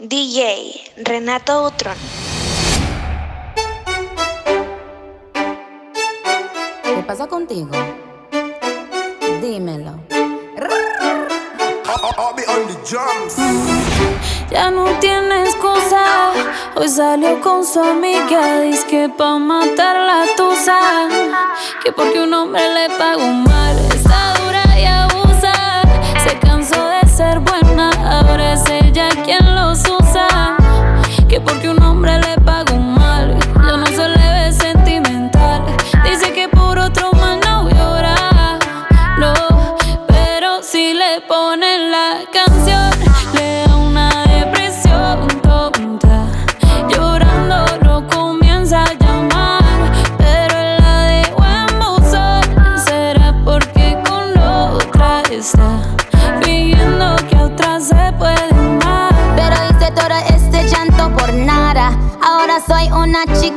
DJ Renato Utron. ¿Qué pasa contigo? Dímelo. Ya no tiene excusa. Hoy salió con su amiga. Dice que pa' matar la tusa. Que porque un hombre le pagó mal. Está dura y abusa. Se cansó de ser buena. Ahora es hombre le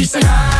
Peace and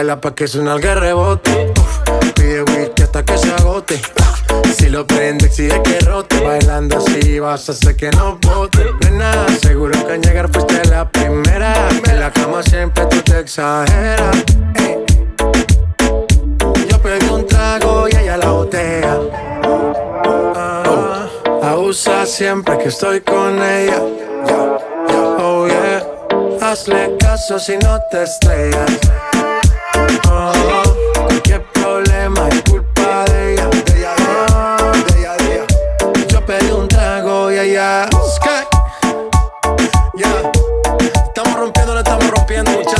baila pa' que suena el rebote. Pide whisky hasta que se agote. Si lo prende, exige que rote. Bailando así vas a hacer que no bote. Nena, seguro que al llegar fuiste la primera. En la cama siempre tú te exageras. Eh. Yo pedí un trago y ella la botea. Ah, abusa siempre que estoy con ella. Oh yeah, hazle caso si no te estrellas. Cualquier problema es culpa de ella, de ella, de ella, de ella. Yo pedí un trago y allá, allá, estamos rompiendo, le estamos rompiendo, muchachos.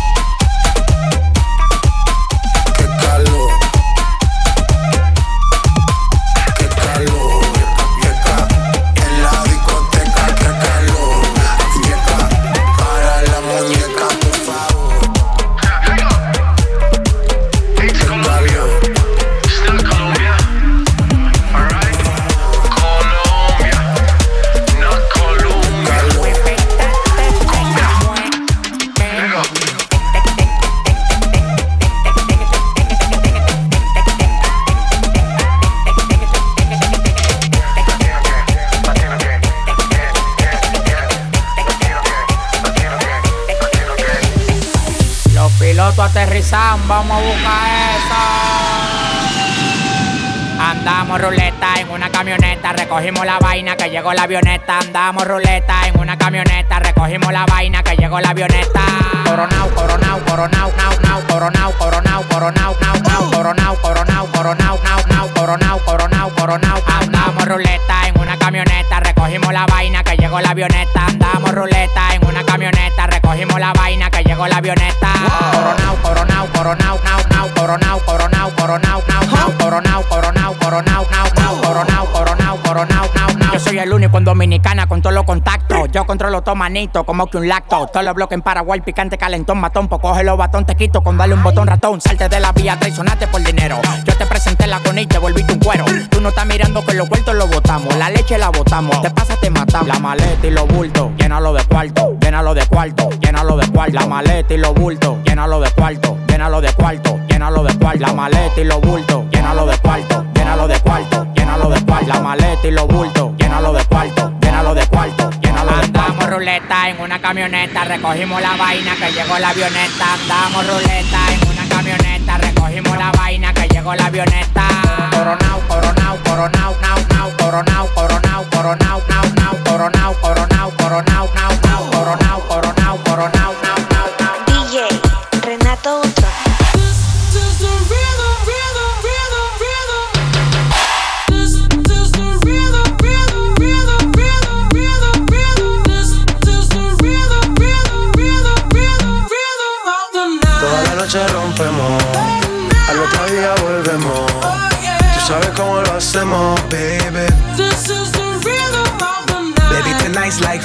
Vamos a buscar eso. Andamos ruleta en una camioneta, recogimos la vaina que llegó la avioneta. Andamos ruleta en una camioneta, recogimos la vaina que llegó la avioneta. Coronao, coronao, coronao, nao, nao, coronao, coronao, coronao, nao, nao, coronao, coronao, coronao, nao, nao, coronao, coronao, coronao. Andamos ruleta en una camioneta, recogimos la vaina que llegó la avioneta. Andamos ruleta camioneta, recogimos la vaina que llegó la avioneta. Coronao, coronao, coronao, nao, nao, coronao, coronao, coronao, nao, nao, coronao, coronao, coronao, nao, nao, coronao, coronao, coronao, nao, nao. Yo soy el único en Dominicana con todos los contactos. Yo controlo todo manito, como que un lacto. Todos los bloques en Paraguay, picante, calentón, matón. Pues coge los batón, te quito con darle un botón ratón. Salte de la vía, traicionate por dinero. Yo te presenté la con te volviste un cuero. Tú no estás mirando que los vueltos los botamos. La leche la botamos. Te pasa, te matamos. La maleta y los bultos, llénalo de cuarto. Llénalo de cuarto, llénalo de cuarto. La maleta y los bultos, llénalo de cuarto. Llénalo de cuarto, llénalo de cuarto. La maleta y los bultos, llénalo de cuarto. Llénalo de cuarto, llénalo de cuarto. La maleta y los bultos, llénalo de cuarto. Llénalo de cuarto, llénalo de cuarto. Andamos ruleta en una camioneta, recogimos la vaina que llegó la avioneta. Andamos ruleta en una camioneta, recogimos la vaina que llegó la avioneta. Coronao, coronao, coronao, nao, nao, coronao, coronao, coronao, nao, nao, coronao, coronao, coronao, nao, nao, coronao, coronao, coronao,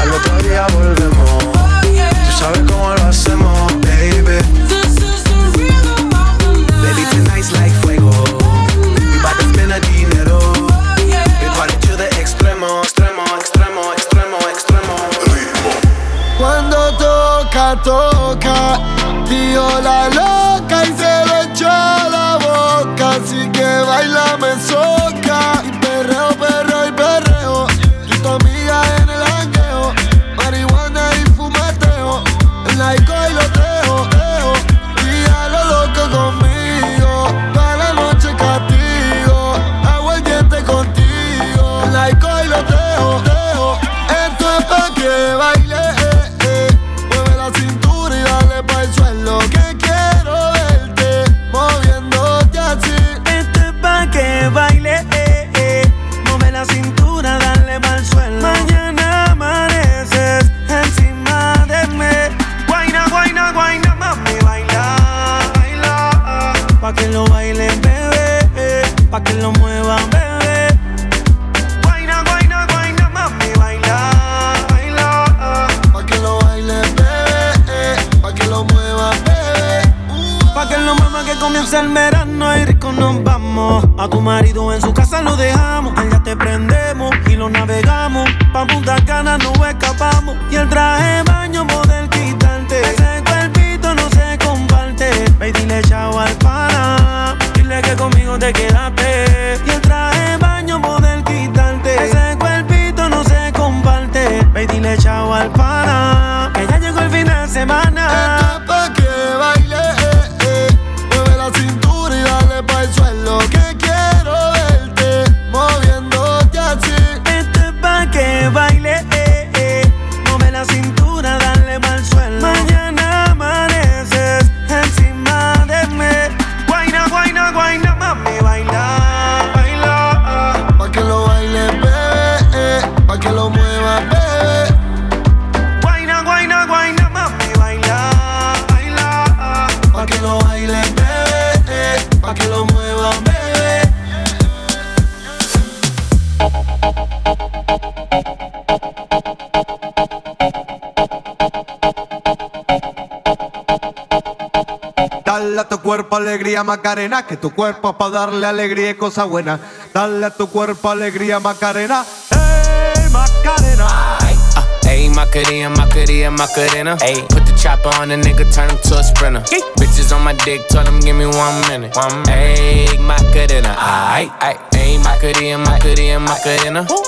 Al otro día volvemos. Tú sabes cómo lo hacemos, baby. Baby, tonight's like fuego. Mi padre tiene dinero. Mi party de extremo, extremo, extremo, extremo, extremo. Cuando toca, toca, tío la loca. Chao al pana. Dile que conmigo te quedaste. Alegría Macarena, que tu cuerpo pa' darle alegría y cosa buena. Dale a tu cuerpo alegría Macarena, hey Macarena. Uh, Ayy, Macarena, Macarena, Macarena. Ayy, put the chopper on the nigga, turn him to a sprinter. Bitches on my dick, tell him give me one minute. One Macarena, aight. Ayy, Macarena, Macarena, Macarena. The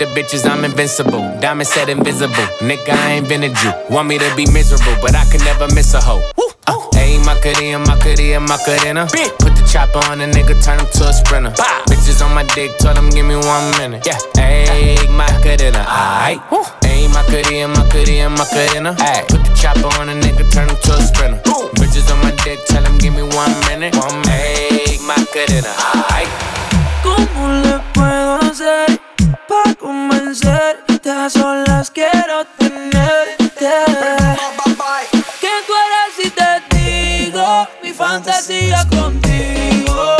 the bitches, I'm invincible. Diamond said invisible. Nigga, I ain't been a Jew. Want me to be miserable, but I can never miss a hoe. Uh, Ayy, Macarena, Macarena, Macarena. Put the chopper on a nigga, turn him to a sprinter. Bitches on my dick, told him give me one minute. Yeah, ayy, Macarena, aight. Ayy, Macarena, Macarena, Macarena. Ayy, put the chopper on a nigga, turn him to a sprinter. Bitches on my dick, tell him give me one minute. One ayy, Macarena, aight. ¿Cómo le puedo hacer para convencerte? A solas quiero tenerte. Que tú eres si te digo mi fantasía contigo.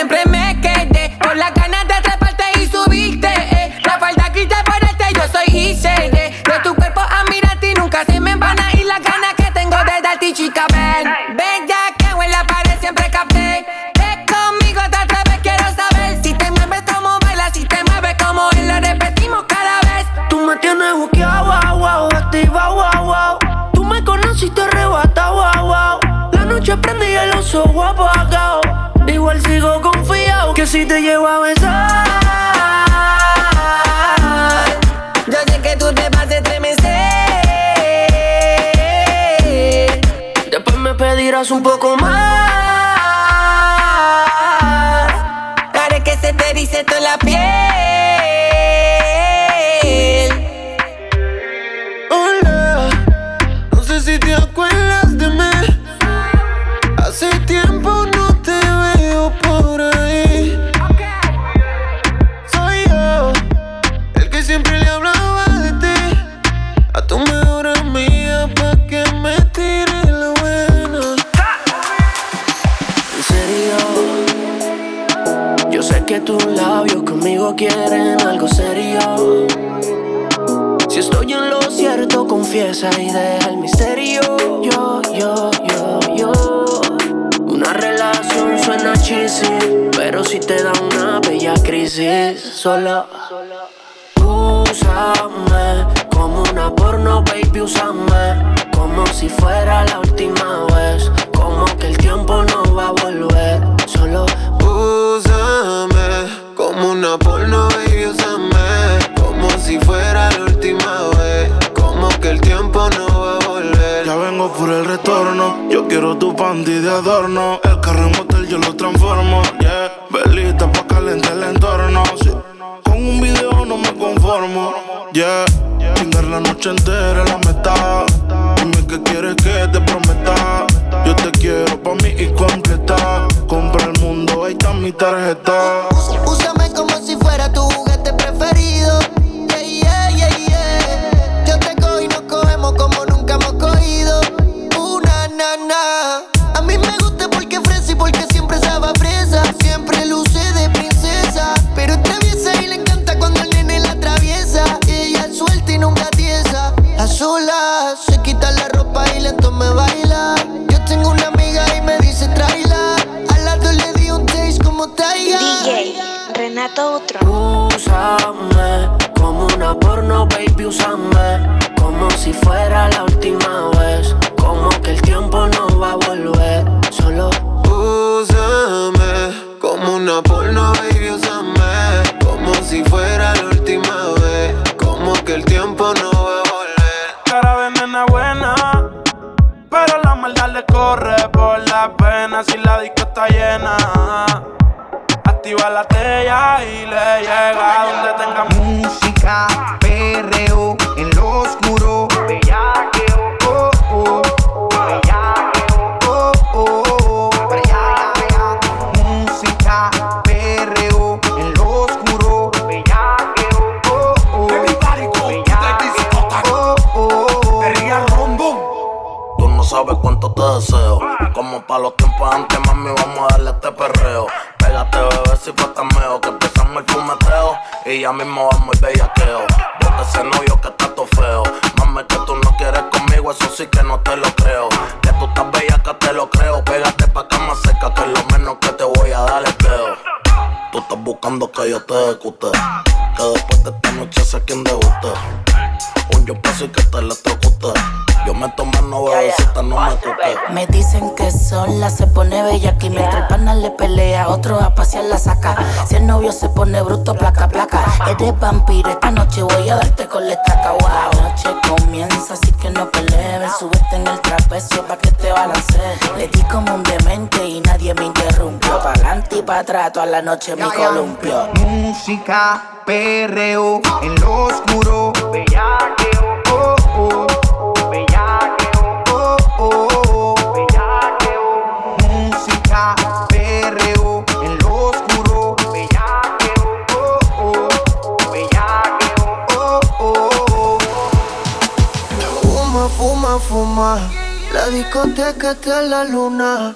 Siempre me quedé con las ganas de atraparte y subirte. eh. La falda grita por este, yo soy ICD. De tu cuerpo a mirarte y nunca se me van a ir las ganas que tengo de darte, chica. Ven, ven ya que en la pared siempre capté. Ven conmigo otra vez, quiero saber si te mueves como bailas, si te mueves como él, lo repetimos cada vez. Tú me tienes buqueado, wow, wow, activa, wow, wow. Tú me conociste arrebata, wow, wow. La noche prendí el oso guapo apagado. Sigo confiado que si te llevo a besar. Yo sé que tú te vas a estremecer. Después me pedirás un poco más. Haré que se te erice toda la piel. Sé que tus labios conmigo quieren algo serio. Si estoy en lo cierto, confiesa y deja el misterio. Yo, yo, yo, yo. Una relación suena cheesy, pero si te da una bella crisis, solo úsame como una porno, baby, úsame como si fuera la última vez. Como que el tiempo no va a volver, solo Úsame como una porno, baby, úsame Como si fuera la última vez Como que el tiempo no va a volver Ya vengo por el retorno. Yo quiero tu panty de adorno. El carro en motel yo lo transformo. Yeah, velita pa' calentar el entorno. Sí. Con un video no me conformo. Yeah, chingar la noche entera la meta. Dime que quieres que te prometa. Yo te quiero pa' mí y completa. Compra el mundo, ahí está mi tarjeta. Úsame como si fuera tu juguete preferido. Este perreo. Pégate, bebé, si fue tan meo que empezamos el fumeteo. Y ya mismo vamos el bellaqueo. Bota ese novio que está todo feo. Mami, que tú no quieres conmigo, eso sí que no te lo creo. Que tú estás bella, que te lo creo. Pégate pa' cama seca, que es lo menos que te voy a dar es peo. Tú estás buscando que yo te ejecute. Que después de esta noche sé quién debuste. Un yo paso y que te electrocute. Yo me tomo no bebecita, no me toque. Me dicen que sola se pone bella aquí mientras el pana le pelea, otro a pasear la saca. Si el novio se pone bruto, placa, placa. Eres vampiro, esta noche voy a darte con la estaca. Wow, la noche comienza, así que no pelees. Súbete en el trapecio pa' que te balance. Le di como un demente y nadie me interrumpió. Pa' adelante y pa' atrás, toda la noche me columpio. Música, perreo, en lo oscuro. Bellaqueo, oh, oh. Oh, oh. Música, perreo, en lo oscuro. Bellaqueo, oh, oh. Bellaqueo, oh, oh. Fuma, fuma, fuma. La discoteca está en la luna.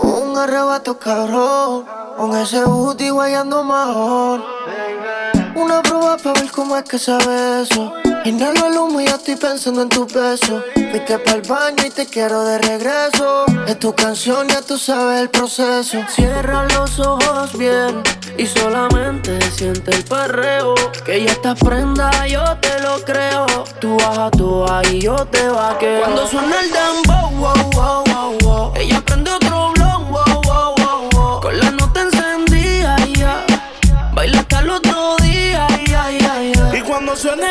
Un arrebato cabrón. Con ese booty guayando mejor. Una prueba para ver cómo es que sabe eso. Inhalo el humo y ya estoy pensando en tu beso. Fuiste para el baño y te quiero de regreso. Es tu canción, ya tú sabes el proceso. Cierra los ojos bien y solamente siente el perreo. Que ya estás prenda, yo te lo creo. Tú bajas, tú y yo te vaqueo. Cuando suena el dembow, wow, wow, wow, wow. Ella prende otro blon, wow, wow, wow, wow. Con la nota encendida, ya. Baila hasta el otro día, ya, ya, ya. Y cuando suena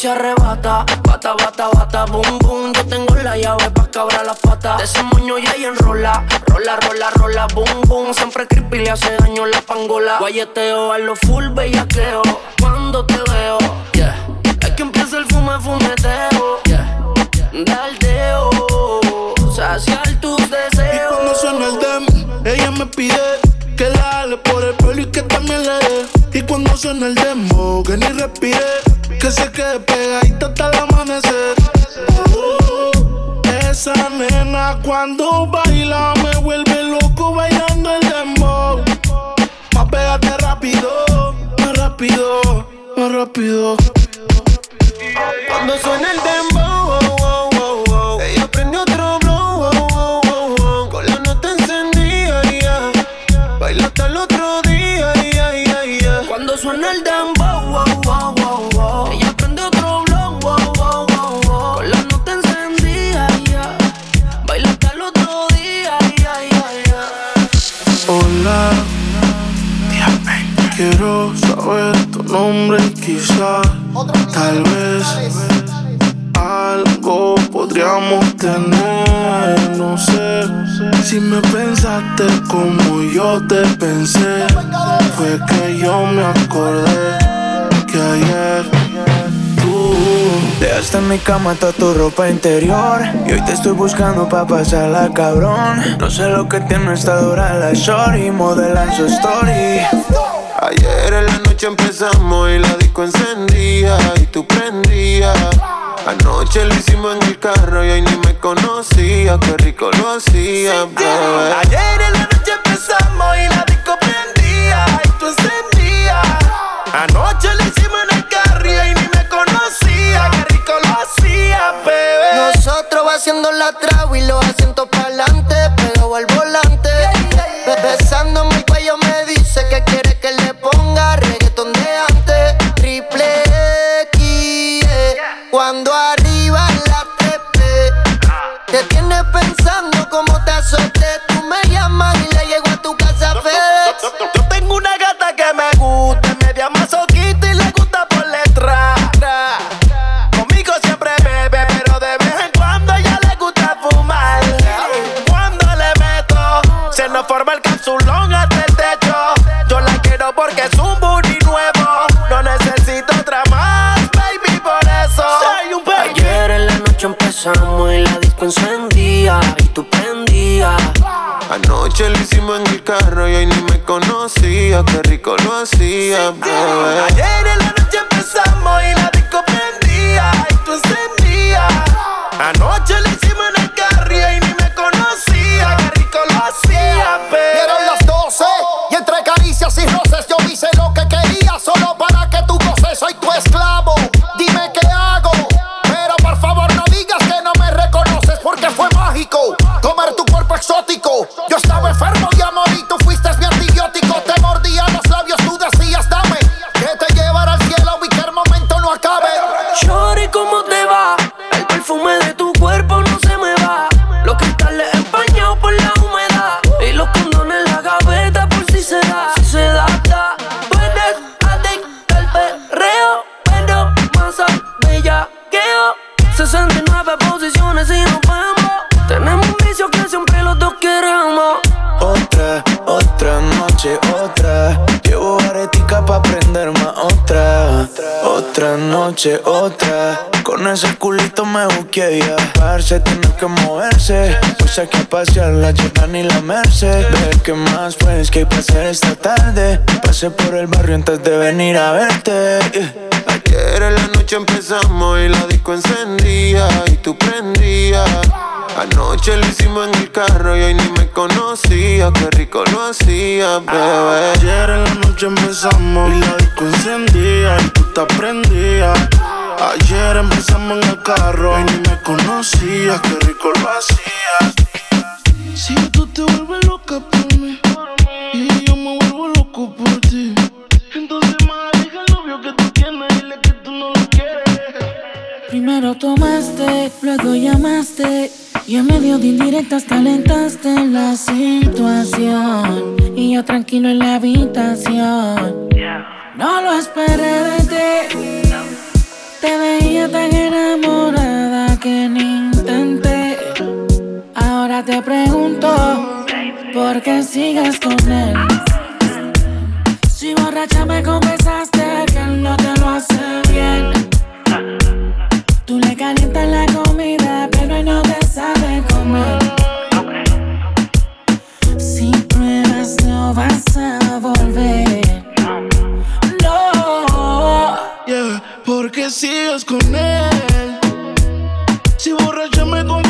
se arrebata, bata, bata, bata, boom, boom. Yo tengo la llave pa' cabrar las patas. De ese moño ya y enrola, rola, rola, rola, boom, boom. Siempre creepy le hace daño la pangola. Guayeteo a lo full bellaqueo. Cuando te veo, yeah. Es que empieza el fume, fumeteo, yeah. Daldeo, saciar tus Y deseos. cuando suena el dem, ella me pide que la jale por el pelo y que también le dé. Cuando suena el demo, que ni respire, que se quede pegadita hasta el amanecer. Uh, esa nena cuando baila me vuelve loco bailando el dembow. Más pégate rápido, más rápido, más rápido. Cuando suena el dembow, quiero saber tu nombre y quizás, tal vez, algo podríamos tener. No sé si me pensaste como yo te pensé. Fue que yo me acordé que ayer tú Dejaste en mi cama toda tu ropa interior. Y hoy te estoy buscando pa' pasarla cabrón. No sé lo que tiene esta dura la shorty Modelan su story. Ayer noche empezamos y la disco encendía y tú prendías. Anoche lo hicimos en el carro y hoy ni me conocía, qué rico lo hacía, bebé. Ayer en la noche empezamos y la disco prendía y tú encendías. Anoche lo hicimos en el carro y hoy ni me conocía, qué rico lo hacía, bebé. Nosotros va haciendo la trago y los asientos Con ese culito me busqué ya. Parce, tiene que moverse. Pues hay que pasear la Jordan y la Merced. Ve que más pues que hay para hacer esta tarde. Pasé por el barrio antes de venir a verte. Ayer en la noche empezamos y la disco encendía y tú prendías. Anoche lo hicimos en el carro y hoy ni me conocía. Qué rico lo hacía, bebé. Ayer en la noche empezamos y la disco encendía y tú te prendías. Ayer empezamos en el carro y ni me conocías. Qué rico lo hacías. Si tú te vuelves loca por mí y yo me vuelvo loco por ti, entonces más deja el novio que tú tienes, dile que tú no lo quieres. Primero tomaste, luego llamaste y en medio de indirectas calentaste la situación y yo tranquilo en la habitación. No lo esperé de ti. Te veía tan enamorada que ni intenté. Ahora te pregunto por qué sigues con él. Si borracha me confesaste que él no te lo hace bien. Tú le calientas la comida, sabe comer. Si pruebas, no vas a volver. No. Yeah, porque sigues con él. Si borracha me confesaste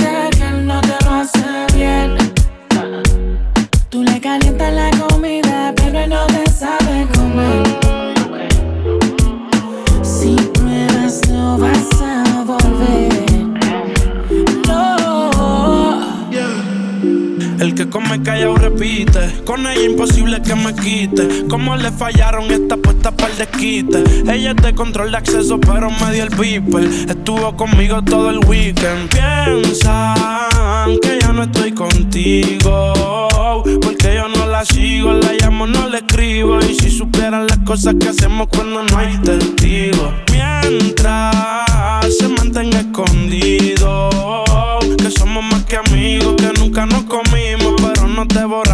Calientas la comida, pero no te sabe comer. Si pruebas, no vas a volver. No. El que come callado repite. Con ella imposible que me quite. Como le fallaron esta puesta para el desquite. Ella es de control de acceso, pero me dio el beeper. Estuvo conmigo todo el weekend. Piensan que ya no estoy contigo. Sigo, la llamo, no le escribo. Y si supieran las cosas que hacemos cuando no hay testigos. Mientras se mantenga escondido. Que somos más que amigos, que nunca nos comimos. Pero nos devoramos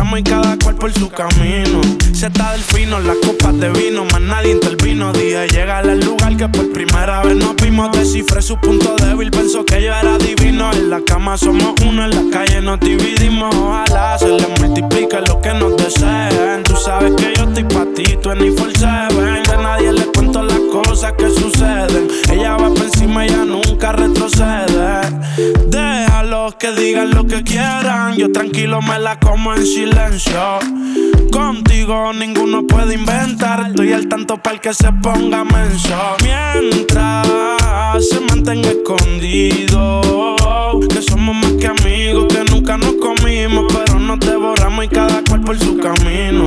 por su camino. Está del fino, las copas de vino, más nadie intervino. Dije, llega al lugar que por primera vez nos vimos. Descifré su punto débil, pensó que yo era divino. En la cama somos uno, en la calle nos dividimos. Ojalá se le multiplique lo que nos deseen. Tú sabes que yo estoy pa' ti, tú en Seven. De nadie le cuento las cosas que suceden. Ella va por encima, ella nunca retrocede. Déjalos que digan lo que quieran. Yo tranquilo me la como en silencio. Contigo ninguno puede inventar. Estoy al tanto para el que se ponga menso. Mientras se mantenga escondido. Que somos más que amigos, que nunca nos comimos. Pero nos devoramos y cada cual por su camino.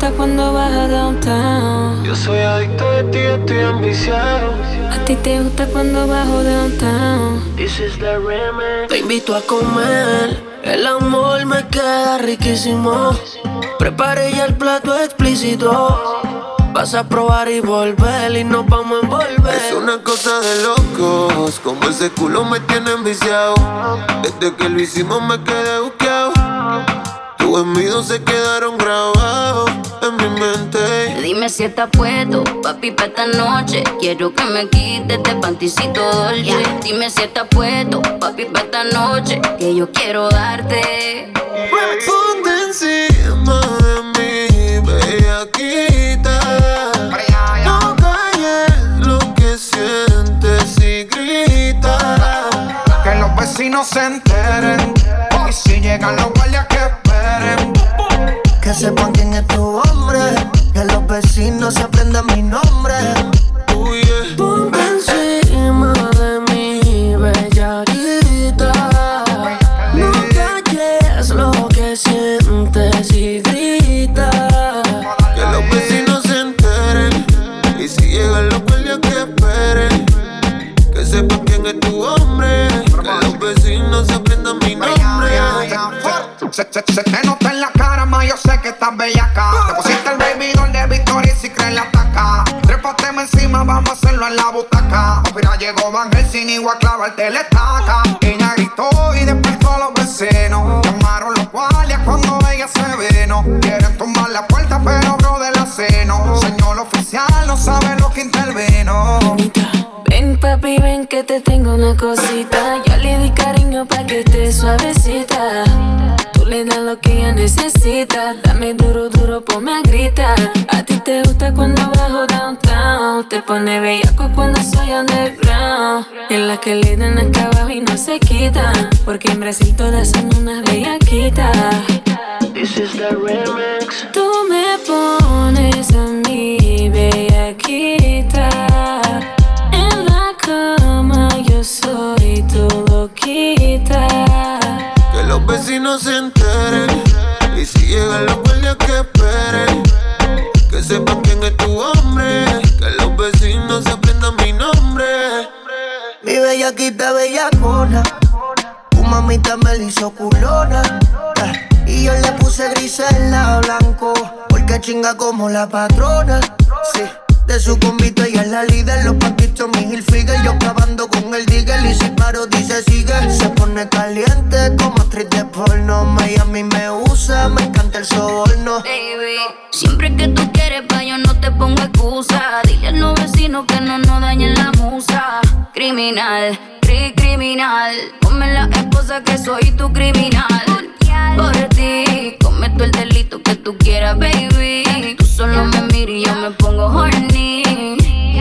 Gusta cuando vas a downtown. Yo soy adicto de ti, estoy ambiciado. A ti te gusta cuando bajo downtown. This is the remix. Te invito a comer. El amor me queda riquísimo. Preparé ya el plato explícito. Vas a probar y volver y nos vamos a envolver. Es una cosa de locos, como ese culo me tiene enviciado. Desde que lo hicimos me quedé buqueado. Tus envidios se quedaron grabados mi mente. Dime si estás puesto, papi, pa' esta noche. Quiero que me quites este panticito dolce. Dime si estás puesto, papi, pa' esta noche. Que yo quiero darte. Ponte encima de mí, bellaquita. No calles lo que sientes y grita. Que los vecinos se enteren. Y si llegan los guardias que esperen. Que sepan quién es tu vecinos se aprendan mi nombre. Ponte encima de mí, bellaquita. No calles lo que sientes y grita. Que los vecinos se enteren. Y si llegan los guardias que esperen. Que sepan quién es tu hombre. Que los vecinos se aprendan mi nombre. Clavarte la. Ella gritó y despertó a los vecinos. Llamaron los guardias cuando ella se vino. Quieren tumbar la puerta, pero bro de la seno. Señor oficial, no sabe lo que intervino. Ven papi, ven que te tengo una cosita. Yo le di cariño pa' que esté suavecita. Tú le das lo que ella necesita. Dame duro, duro, ponme a gritar. A ti te gusta cuando bajo downtown. Te pone bellaco cuando soy underground. En la que le dan acá abajo y no se quitan. Porque en Brasil todas son unas bellaquitas. This is the remix. Tú Me la hizo culona. eh, Y yo le puse grisela blanco. Porque chinga como la patrona. Sí. De su convito ella es la líder, los paquitos mi Hilfiger Yo clavando con el digger y si paro dice sigue Se pone caliente como actriz de porno Miami me usa, me encanta el soborno Baby, siempre que tú quieres, pa' yo no te pongo excusa. Dile a los vecinos que no nos dañen la musa. Criminal, cri criminal. Ponme la esposa que soy tu criminal. Por ti, cometo el delito que tú quieras, baby. Tú solo me miras y yo me pongo horny.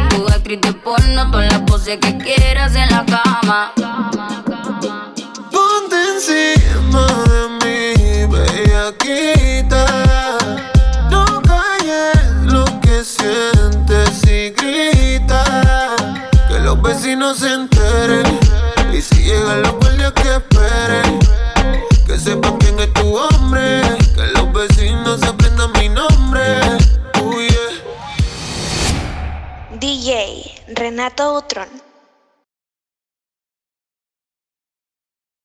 Tu actriz de porno, todas las poses que quieras en la cama. Ponte encima de mí, bellaquita. No calles lo que sientes y grita. Que los vecinos se enteren. Y si llegan los guardias que esperen. Que sepan quién es tu hombre. Que los vecinos aprendan mi nombre. Oh, yeah. DJ Renato Utron.